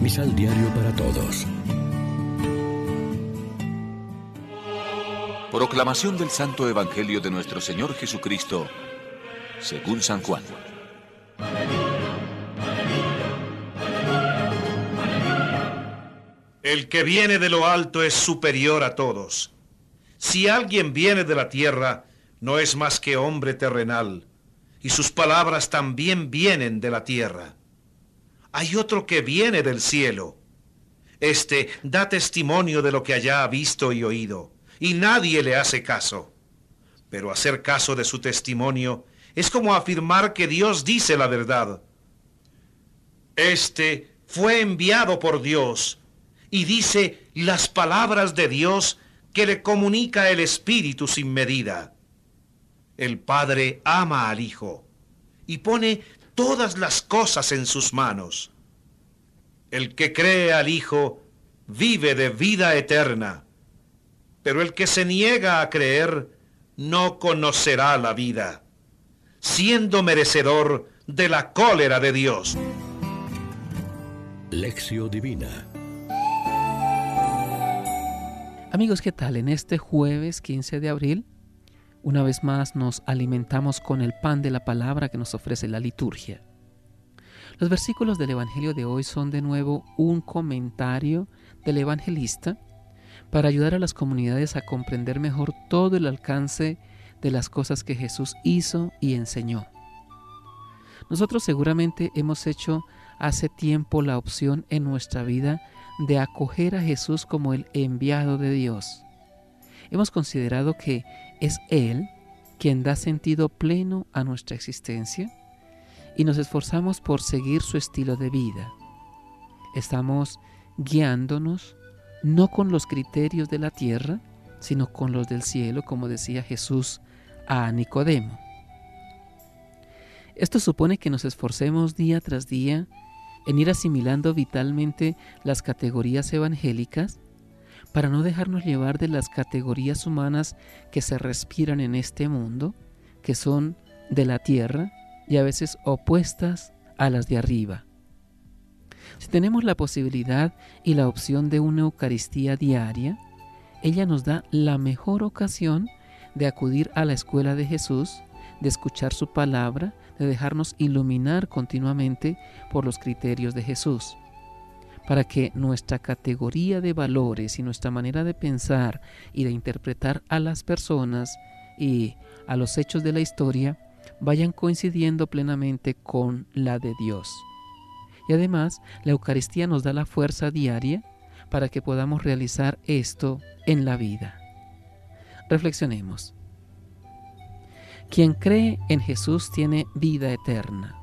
Misal Diario para Todos. Proclamación del Santo Evangelio de nuestro Señor Jesucristo, según San Juan. El que viene de lo alto es superior a todos. Si alguien viene de la tierra, no es más que hombre terrenal, y sus palabras también vienen de la tierra. Hay otro que viene del cielo. Este da testimonio de lo que allá ha visto y oído, y nadie le hace caso. Pero hacer caso de su testimonio es como afirmar que Dios dice la verdad. Este fue enviado por Dios y dice las palabras de Dios que le comunica el Espíritu sin medida. El Padre ama al Hijo y pone todas las cosas en sus manos. El que cree al Hijo vive de vida eterna, pero el que se niega a creer no conocerá la vida, siendo merecedor de la cólera de Dios. Lección Divina Amigos, ¿qué tal? En este jueves 15 de abril, una vez más nos alimentamos con el pan de la palabra que nos ofrece la liturgia. Los versículos del Evangelio de hoy son de nuevo un comentario del evangelista para ayudar a las comunidades a comprender mejor todo el alcance de las cosas que Jesús hizo y enseñó. Nosotros seguramente hemos hecho hace tiempo la opción en nuestra vida de acoger a Jesús como el enviado de Dios. Hemos considerado que es Él quien da sentido pleno a nuestra existencia y nos esforzamos por seguir su estilo de vida. Estamos guiándonos no con los criterios de la tierra, sino con los del cielo, como decía Jesús a Nicodemo. Esto supone que nos esforcemos día tras día en ir asimilando vitalmente las categorías evangélicas para no dejarnos llevar de las categorías humanas que se respiran en este mundo, que son de la tierra y a veces opuestas a las de arriba. Si tenemos la posibilidad y la opción de una Eucaristía diaria, ella nos da la mejor ocasión de acudir a la escuela de Jesús, de escuchar su palabra, de dejarnos iluminar continuamente por los criterios de Jesús, para que nuestra categoría de valores y nuestra manera de pensar y de interpretar a las personas y a los hechos de la historia vayan coincidiendo plenamente con la de Dios. Y además, la Eucaristía nos da la fuerza diaria para que podamos realizar esto en la vida. Reflexionemos. Quien cree en Jesús tiene vida eterna.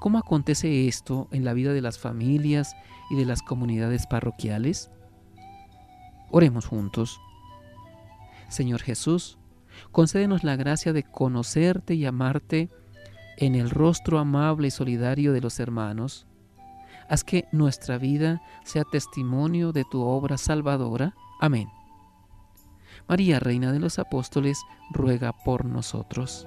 ¿Cómo acontece esto en la vida de las familias y de las comunidades parroquiales? Oremos juntos. Señor Jesús, concédenos la gracia de conocerte y amarte en el rostro amable y solidario de los hermanos. Haz que nuestra vida sea testimonio de tu obra salvadora. Amén. María, Reina de los Apóstoles, ruega por nosotros.